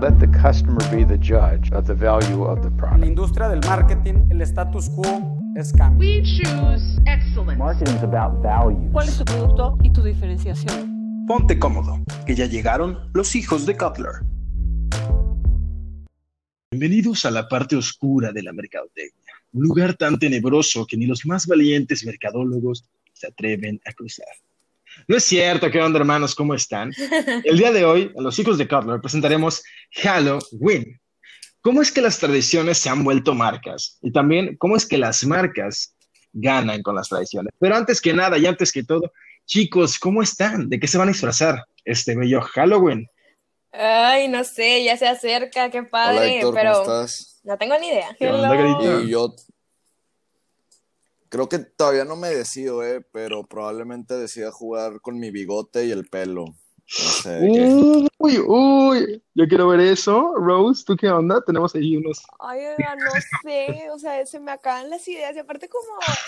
Let the customer be the judge of the value of the En la product. industria del marketing, el status quo es cambio. We choose excellence. Marketing is about value. ¿Cuál es tu producto y tu diferenciación? Ponte cómodo, que ya llegaron los hijos de Cutler. Bienvenidos a la parte oscura de la mercadotecnia, un lugar tan tenebroso que ni los más valientes mercadólogos se atreven a cruzar. No es cierto, ¿qué onda hermanos? ¿Cómo están? El día de hoy, a los hijos de Cutler, presentaremos Halloween. ¿Cómo es que las tradiciones se han vuelto marcas? Y también, ¿cómo es que las marcas ganan con las tradiciones? Pero antes que nada y antes que todo, chicos, ¿cómo están? ¿De qué se van a disfrazar este bello Halloween? Ay, no sé, ya se acerca, qué Hola padre, Héctor, pero ¿cómo estás? no tengo ni idea. ¿Qué onda, Garita? Y yo creo que todavía no me decido, eh, pero probablemente decida jugar con mi bigote y el pelo. No sé. Uy, uy, yo quiero ver eso. Rose, ¿tú qué onda? Tenemos ahí unos... Ay, oiga, no sé, o sea, se me acaban las ideas. Y aparte, como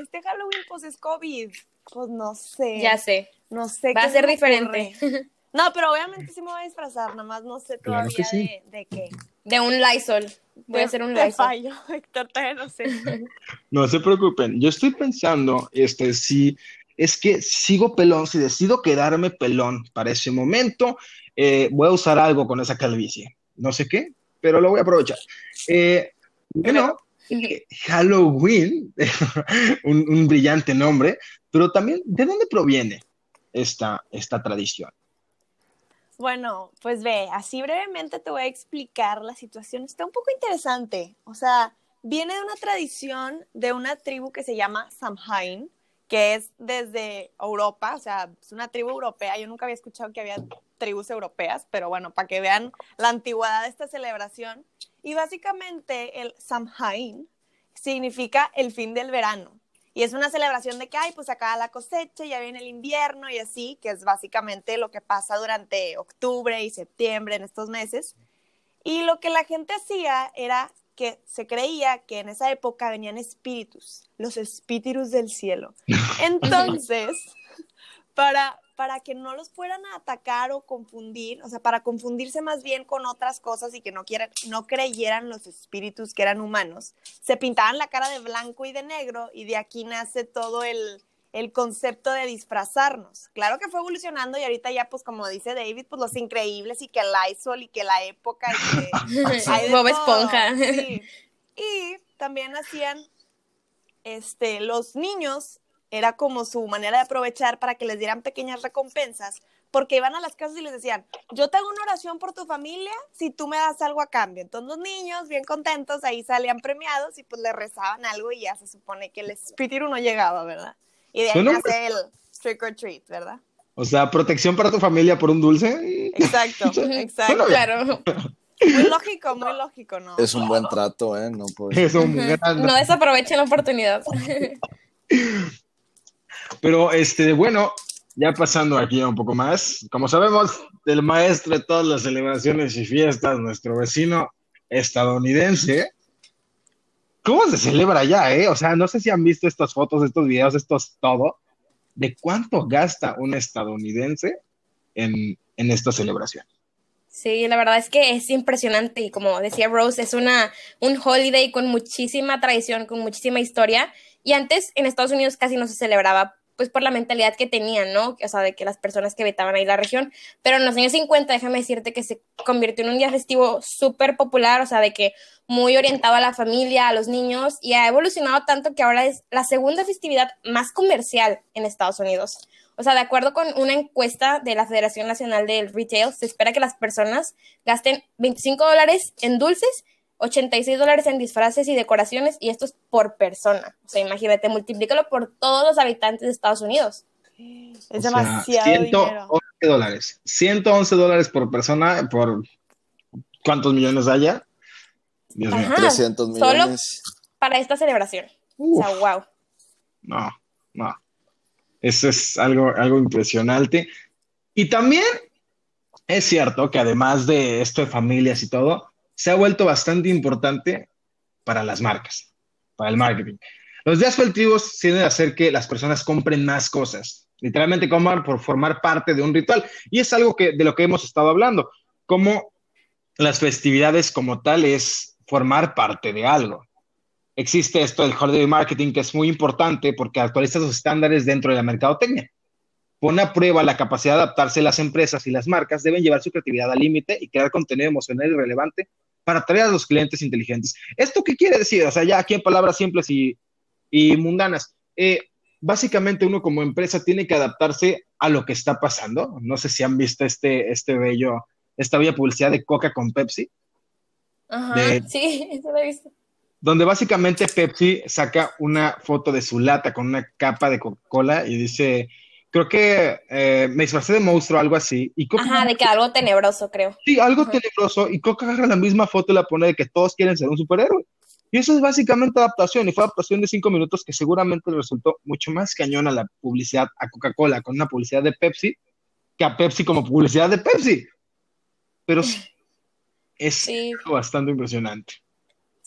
este Halloween, pues es COVID, pues no sé. Ya sé, No sé va qué a ser diferente. ocurre. No, pero obviamente sí me voy a disfrazar, nada más no sé todavía que sí. de, de qué. De un Lysol. Puede De- ser un Lysol. fallo, Héctor, no sé. No se preocupen, yo estoy pensando, este, si es que sigo pelón, si decido quedarme pelón para ese momento, eh, voy a usar algo con esa calvicie. No sé qué, pero lo voy a aprovechar. Eh, bueno, eh, Halloween, un, un brillante nombre, pero también, ¿de dónde proviene esta, esta tradición? Bueno, pues ve, así brevemente te voy a explicar la situación. Está un poco interesante. O sea, viene de una tradición de una tribu que se llama Samhain, que es desde Europa, o sea, es una tribu europea. Yo nunca había escuchado que había tribus europeas, pero bueno, para que vean la antigüedad de esta celebración. Y básicamente el Samhain significa el fin del verano. Y es una celebración de que, ay, pues acaba la cosecha, ya viene el invierno y así, que es básicamente lo que pasa durante octubre y septiembre en estos meses. Y lo que la gente hacía era que se creía que en esa época venían espíritus, los espíritus del cielo. Entonces, para, para que no los fueran a atacar o confundir, o sea, para confundirse más bien con otras cosas y que no, quieran, no creyeran los espíritus que eran humanos, se pintaban la cara de blanco y de negro y de aquí nace todo el, el concepto de disfrazarnos. Claro que fue evolucionando y ahorita ya, pues como dice David, pues los increíbles y que el Lysol y que la época y que Bob todo, Esponja. sí. Y también hacían, este, los niños, era como su manera de aprovechar para que les dieran pequeñas recompensas, porque iban a las casas y les decían, yo te hago una oración por tu familia si tú me das algo a cambio. Entonces los niños, bien contentos, ahí salían premiados y pues le rezaban algo y ya se supone que el espíritu no llegaba, ¿verdad? Y de ahí nace el trick or treat, ¿verdad? O sea, protección para tu familia por un dulce. Exacto, exacto. Claro, Muy lógico, muy lógico, ¿no? Es un buen trato, eh, no puedo Es un gran- no desaprovechen la oportunidad. Pero, este, bueno, ya pasando aquí un poco más, como sabemos, el maestro de todas las celebraciones y fiestas, nuestro vecino estadounidense, ¿cómo se celebra allá, eh? O sea, no sé si han visto estas fotos, estos videos, estos todo, de cuánto gasta un estadounidense en, en esta celebración. Sí, la verdad es que es impresionante y como decía Rose, es una un holiday con muchísima tradición, con muchísima historia y antes en Estados Unidos casi no se celebraba pues por la mentalidad que tenían, ¿no? O sea, de que las personas que habitaban ahí la región, pero en los años 50, déjame decirte que se convirtió en un día festivo súper popular, o sea, de que muy orientado a la familia, a los niños, y ha evolucionado tanto que ahora es la segunda festividad más comercial en Estados Unidos. O sea, de acuerdo con una encuesta de la Federación Nacional del Retail, se espera que las personas gasten 25 dólares en dulces, 86 dólares en disfraces y decoraciones, y esto es por persona. O sea, imagínate, multiplícalo por todos los habitantes de Estados Unidos. Es O sea, demasiado 111 dinero. dólares. 111 dólares por persona, por cuántos millones haya. Dios mío. Ajá. 300 Solo- millones. Para esta celebración. Uf. O sea, wow. No, no. Eso es algo, algo impresionante. Y también es cierto que además de esto de familias y todo, se ha vuelto bastante importante para las marcas, para el marketing. Los días festivos tienden a hacer que las personas compren más cosas, literalmente compran por formar parte de un ritual. Y es algo que, de lo que hemos estado hablando, como las festividades como tal es formar parte de algo. Existe esto del holiday marketing que es muy importante porque actualiza los estándares dentro de la mercadotecnia. Pone a prueba la capacidad de adaptarse las empresas y las marcas deben llevar su creatividad al límite y crear contenido emocional y relevante para atraer a los clientes inteligentes. ¿Esto qué quiere decir? O sea, ya aquí en palabras simples y, y mundanas. Eh, básicamente uno como empresa tiene que adaptarse a lo que está pasando. No sé si han visto este, este bello, esta bella publicidad de Coca con Pepsi. Ajá, De- sí, eso lo he visto. donde básicamente Pepsi saca una foto de su lata con una capa de Coca-Cola y dice, creo que eh, me disfracé de monstruo o algo así. Y Ajá, de que algo tenebroso, creo. sí, algo Ajá. tenebroso, y Coca agarra la misma foto y la pone de que todos quieren ser un superhéroe. Y eso es básicamente adaptación, y fue adaptación de cinco minutos que seguramente le resultó mucho más cañón a la publicidad a Coca-Cola con una publicidad de Pepsi que a Pepsi como publicidad de Pepsi. Pero sí, es Sí. bastante impresionante.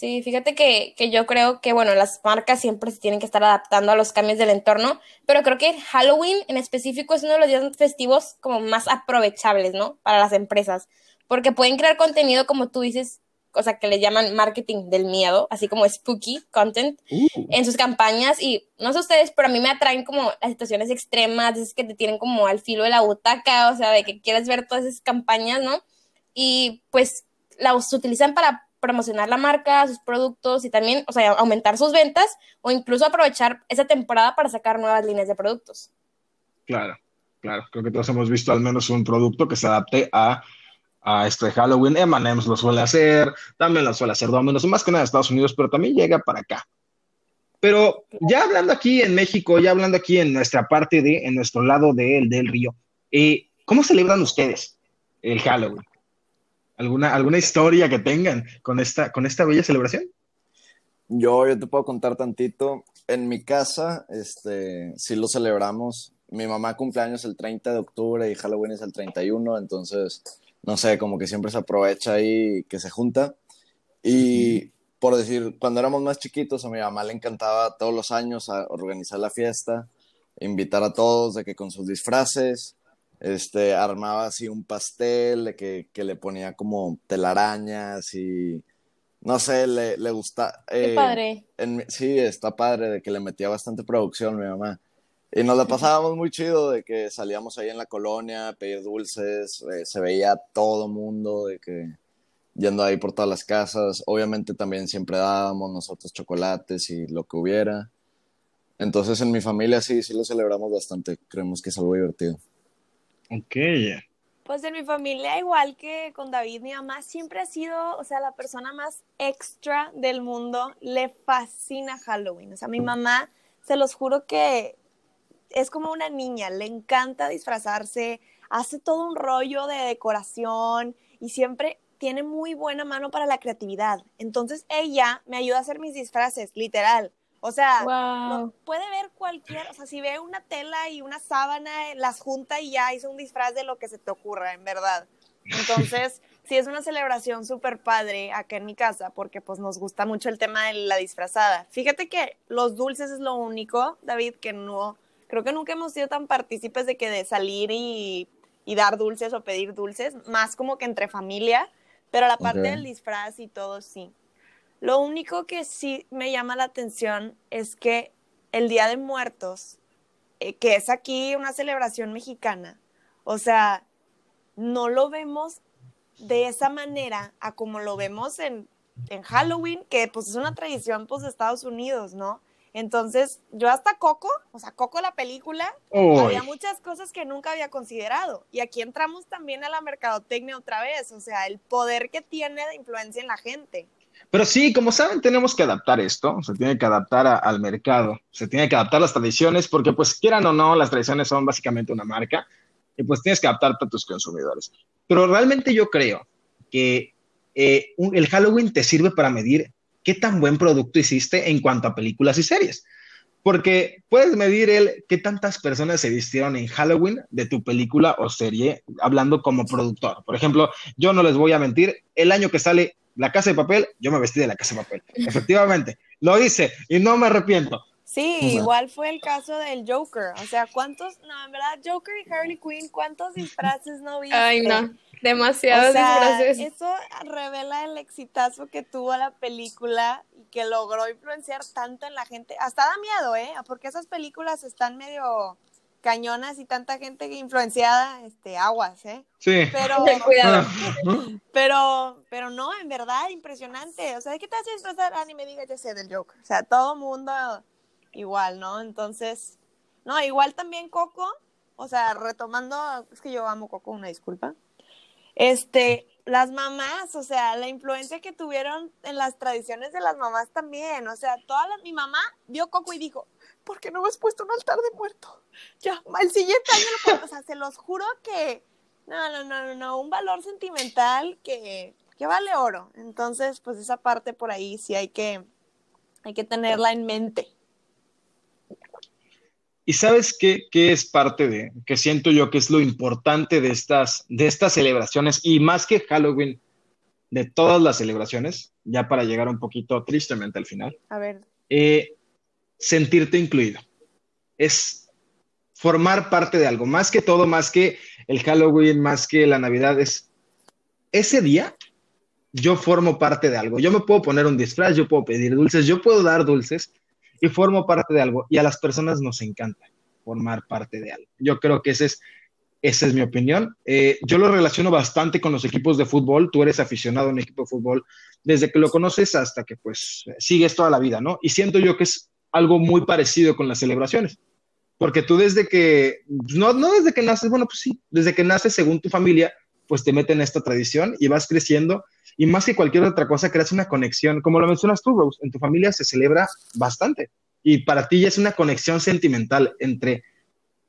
Sí, fíjate que, que yo creo que, bueno, las marcas siempre se tienen que estar adaptando a los cambios del entorno, pero creo que Halloween en específico es uno de los días festivos como más aprovechables, ¿no? Para las empresas, porque pueden crear contenido, como tú dices, o sea, que le llaman marketing del miedo, así como spooky content Uh. en sus campañas y no sé ustedes, pero a mí me atraen como las situaciones extremas, esas que te tienen como al filo de la butaca, o sea, de que quieres ver todas esas campañas, ¿no? Y pues las utilizan para promocionar la marca, sus productos y también, o sea, aumentar sus ventas o incluso aprovechar esa temporada para sacar nuevas líneas de productos. Claro, claro. Creo que todos hemos visto al menos un producto que se adapte a, a esto de Halloween. M&M's lo suele hacer, también lo suele hacer Domino's, más que nada de Estados Unidos, pero también llega para acá. Pero ya hablando aquí en México, ya hablando aquí en nuestra parte de, en nuestro lado del del río, eh, ¿cómo celebran ustedes el Halloween? ¿Alguna, alguna historia que tengan con esta, con esta bella celebración? Yo, yo te puedo contar tantito. En mi casa, este, sí lo celebramos. Mi mamá cumpleaños el 30 de octubre y Halloween es el 31, entonces, no sé, como que siempre se aprovecha ahí que se junta. Y por decir, cuando éramos más chiquitos, a mi mamá le encantaba todos los años a organizar la fiesta, invitar a todos de que con sus disfraces, este, armaba así un pastel de que, que le ponía como telarañas y no sé, le, le gusta. Qué eh, padre. en sí, está padre de que le metía bastante producción mi mamá. Y nos la pasábamos muy chido de que salíamos ahí en la colonia a pedir dulces, eh, se veía todo mundo de que yendo ahí por todas las casas. Obviamente también siempre dábamos nosotros chocolates y lo que hubiera. Entonces en mi familia sí, sí lo celebramos bastante. Creemos que es algo divertido. Ok. Pues en mi familia, igual que con David, mi mamá siempre ha sido, o sea, la persona más extra del mundo. Le fascina Halloween. O sea, mi mamá, se los juro que es como una niña, le encanta disfrazarse, hace todo un rollo de decoración y siempre tiene muy buena mano para la creatividad. Entonces ella me ayuda a hacer mis disfraces, literal. O sea, Wow. lo- puede ver cualquier, o sea, si ve una tela y una sábana, las junta y ya hizo un disfraz de lo que se te ocurra, en verdad. Entonces, sí es una celebración súper padre acá en mi casa, porque pues nos gusta mucho el tema de la disfrazada. Fíjate que los dulces es lo único, David, que no, creo que nunca hemos sido tan partícipes de que de salir y, y dar dulces o pedir dulces, más como que entre familia, pero la parte del disfraz y todo sí. Lo único que sí me llama la atención es que el Día de Muertos, eh, que es aquí una celebración mexicana, o sea, no lo vemos de esa manera a como lo vemos en, en Halloween, que pues es una tradición pues de Estados Unidos, ¿no? Entonces, yo hasta Coco, o sea, Coco la película, había muchas cosas que nunca había considerado. Y aquí entramos también a la mercadotecnia otra vez, o sea, el poder que tiene de influencia en la gente. Pero sí, como saben, tenemos que adaptar esto, se tiene que adaptar al mercado, se tiene que adaptar las tradiciones, porque pues quieran o no, las tradiciones son básicamente una marca y pues tienes que adaptarte a tus consumidores. Pero realmente yo creo que eh, el Halloween te sirve para medir qué tan buen producto hiciste en cuanto a películas y series. Porque puedes medir el qué tantas personas se vistieron en Halloween de tu película o serie, hablando como productor. Por ejemplo, yo no les voy a mentir, el año que sale La Casa de Papel, yo me vestí de La Casa de Papel. Efectivamente, lo hice y no me arrepiento. Sí, igual fue el caso del Joker. O sea, ¿cuántos? No, en verdad, Joker y Harley Quinn, ¿cuántos disfraces no viste? Ay, no. Demasiados O sea, disfraces. eso revela el exitazo que tuvo la película y que logró influenciar tanto en la gente. Hasta da miedo, ¿eh? Porque esas películas están medio cañonas y tanta gente influenciada, este, aguas, ¿eh? Sí. Pero, Ten cuidado. pero, pero no, en verdad, impresionante. O sea, ¿de qué te hace disfrazar? Ah, ni me digas, ya sé, del Joker. O sea, todo mundo igual, ¿no? Entonces, no, igual también Coco, o sea, retomando, es que yo amo Coco, una disculpa. Este, las mamás, o sea, la influencia que tuvieron en las tradiciones de las mamás también, o sea, toda la- mi mamá vio Coco y dijo, ¿por qué no me has puesto un altar de muerto? Ya, el siguiente año lo pongo". o sea, se los juro que, no, no, no, no, no, un valor sentimental que, que vale oro, entonces, pues esa parte por ahí sí hay que, hay que tenerla en mente. ¿Y sabes qué, qué es parte de, que siento yo que es lo importante de estas, de estas celebraciones y más que Halloween, de todas las celebraciones, ya para llegar un poquito tristemente al final, A ver, eh, sentirte incluido. Es formar parte de algo, más que todo, más que el Halloween, más que la Navidad, es ese día yo formo parte de algo. Yo me puedo poner un disfraz, yo puedo pedir dulces, yo puedo dar dulces y formo parte de algo. Y a las personas nos encanta formar parte de algo. Yo creo que ese es, esa es mi opinión. Eh, yo lo relaciono bastante con los equipos de fútbol. Tú eres aficionado a un equipo de fútbol desde que lo conoces hasta que pues sigues toda la vida, ¿no? Y siento yo que es algo muy parecido con las celebraciones. Porque tú desde que, no, no desde que naces, bueno, pues sí, desde que naces según tu familia, pues te meten en esta tradición y vas creciendo y más que cualquier otra cosa creas una conexión, como lo mencionas tú, Rose, en tu familia se celebra bastante y para ti ya es una conexión sentimental entre,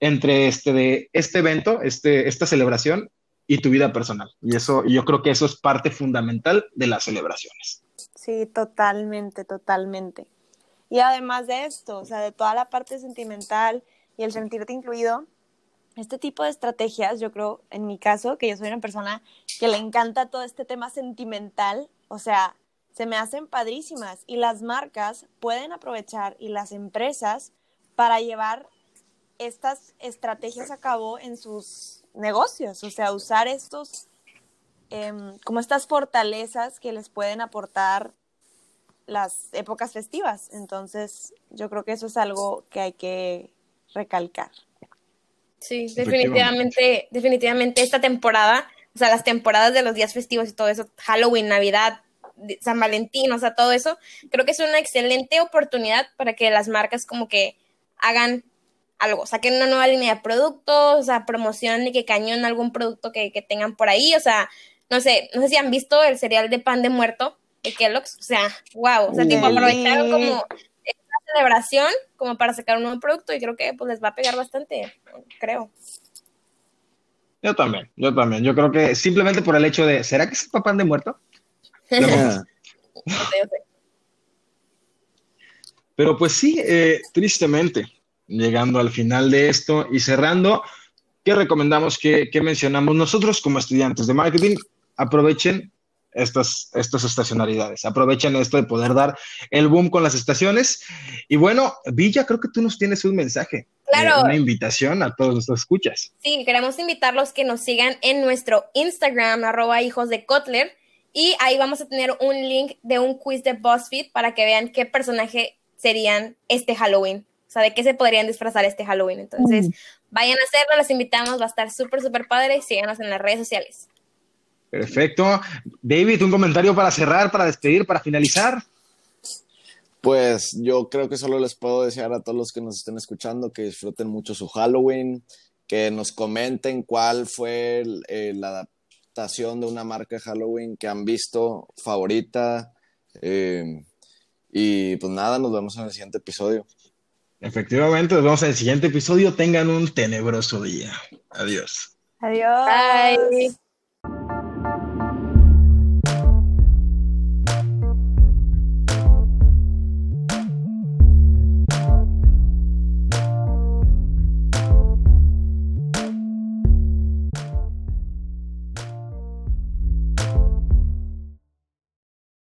entre este, de, este evento, este, esta celebración y tu vida personal. Y eso, yo creo que eso es parte fundamental de las celebraciones. Sí, totalmente, totalmente. Y además de esto, o sea, de toda la parte sentimental y el sentirte incluido, este tipo de estrategias, yo creo, en mi caso, que yo soy una persona que le encanta todo este tema sentimental, o sea, se me hacen padrísimas. Y las marcas pueden aprovechar y las empresas para llevar estas estrategias a cabo en sus negocios, o sea, usar estos, em, como estas fortalezas que les pueden aportar las épocas festivas. Entonces, yo creo que eso es algo que hay que recalcar. Sí, definitivamente, definitivamente esta temporada, o sea, las temporadas de los días festivos y todo eso, Halloween, Navidad, San Valentín, o sea, todo eso, creo que es una excelente oportunidad para que las marcas como que hagan algo, saquen una nueva línea de productos, o sea, promocionen y que cañón algún producto que, que tengan por ahí, o sea, no sé, no sé si han visto el cereal de pan de muerto de Kellogg's, o sea, wow, o sea, tipo aprovecharon como esta celebración como para sacar un nuevo producto y creo que pues les va a pegar bastante, creo. Yo también, yo también. Yo creo que simplemente por el hecho de, ¿será que es el papá de muerto? Sé, yo sé. Pero pues sí, eh, tristemente, llegando al final de esto y cerrando, ¿qué recomendamos? ¿Qué, qué mencionamos? Nosotros como estudiantes de marketing, aprovechen estas, estas estacionalidades, aprovechen esto de poder dar el boom con las estaciones. Y bueno, Villa, creo que tú nos tienes un mensaje, Claro. eh, una invitación a todos los escuchas. Sí, queremos invitarlos que nos sigan en nuestro Instagram, arroba hijos de Kotler, y ahí vamos a tener un link de un quiz de BuzzFeed para que vean qué personaje serían este Halloween. O sea, de qué se podrían disfrazar este Halloween. Entonces, vayan a hacerlo, los invitamos, va a estar súper, súper padre. Síganos en las redes sociales. Perfecto. David, un comentario para cerrar, para despedir, para finalizar. Pues yo creo que solo les puedo desear a todos los que nos estén escuchando que disfruten mucho su Halloween, que nos comenten cuál fue el- eh, la adaptación de una marca de Halloween que han visto favorita. eh, y pues nada, nos vemos en el siguiente episodio. Efectivamente, nos vemos en el siguiente episodio. Tengan un tenebroso día. Adiós. Adiós. Bye.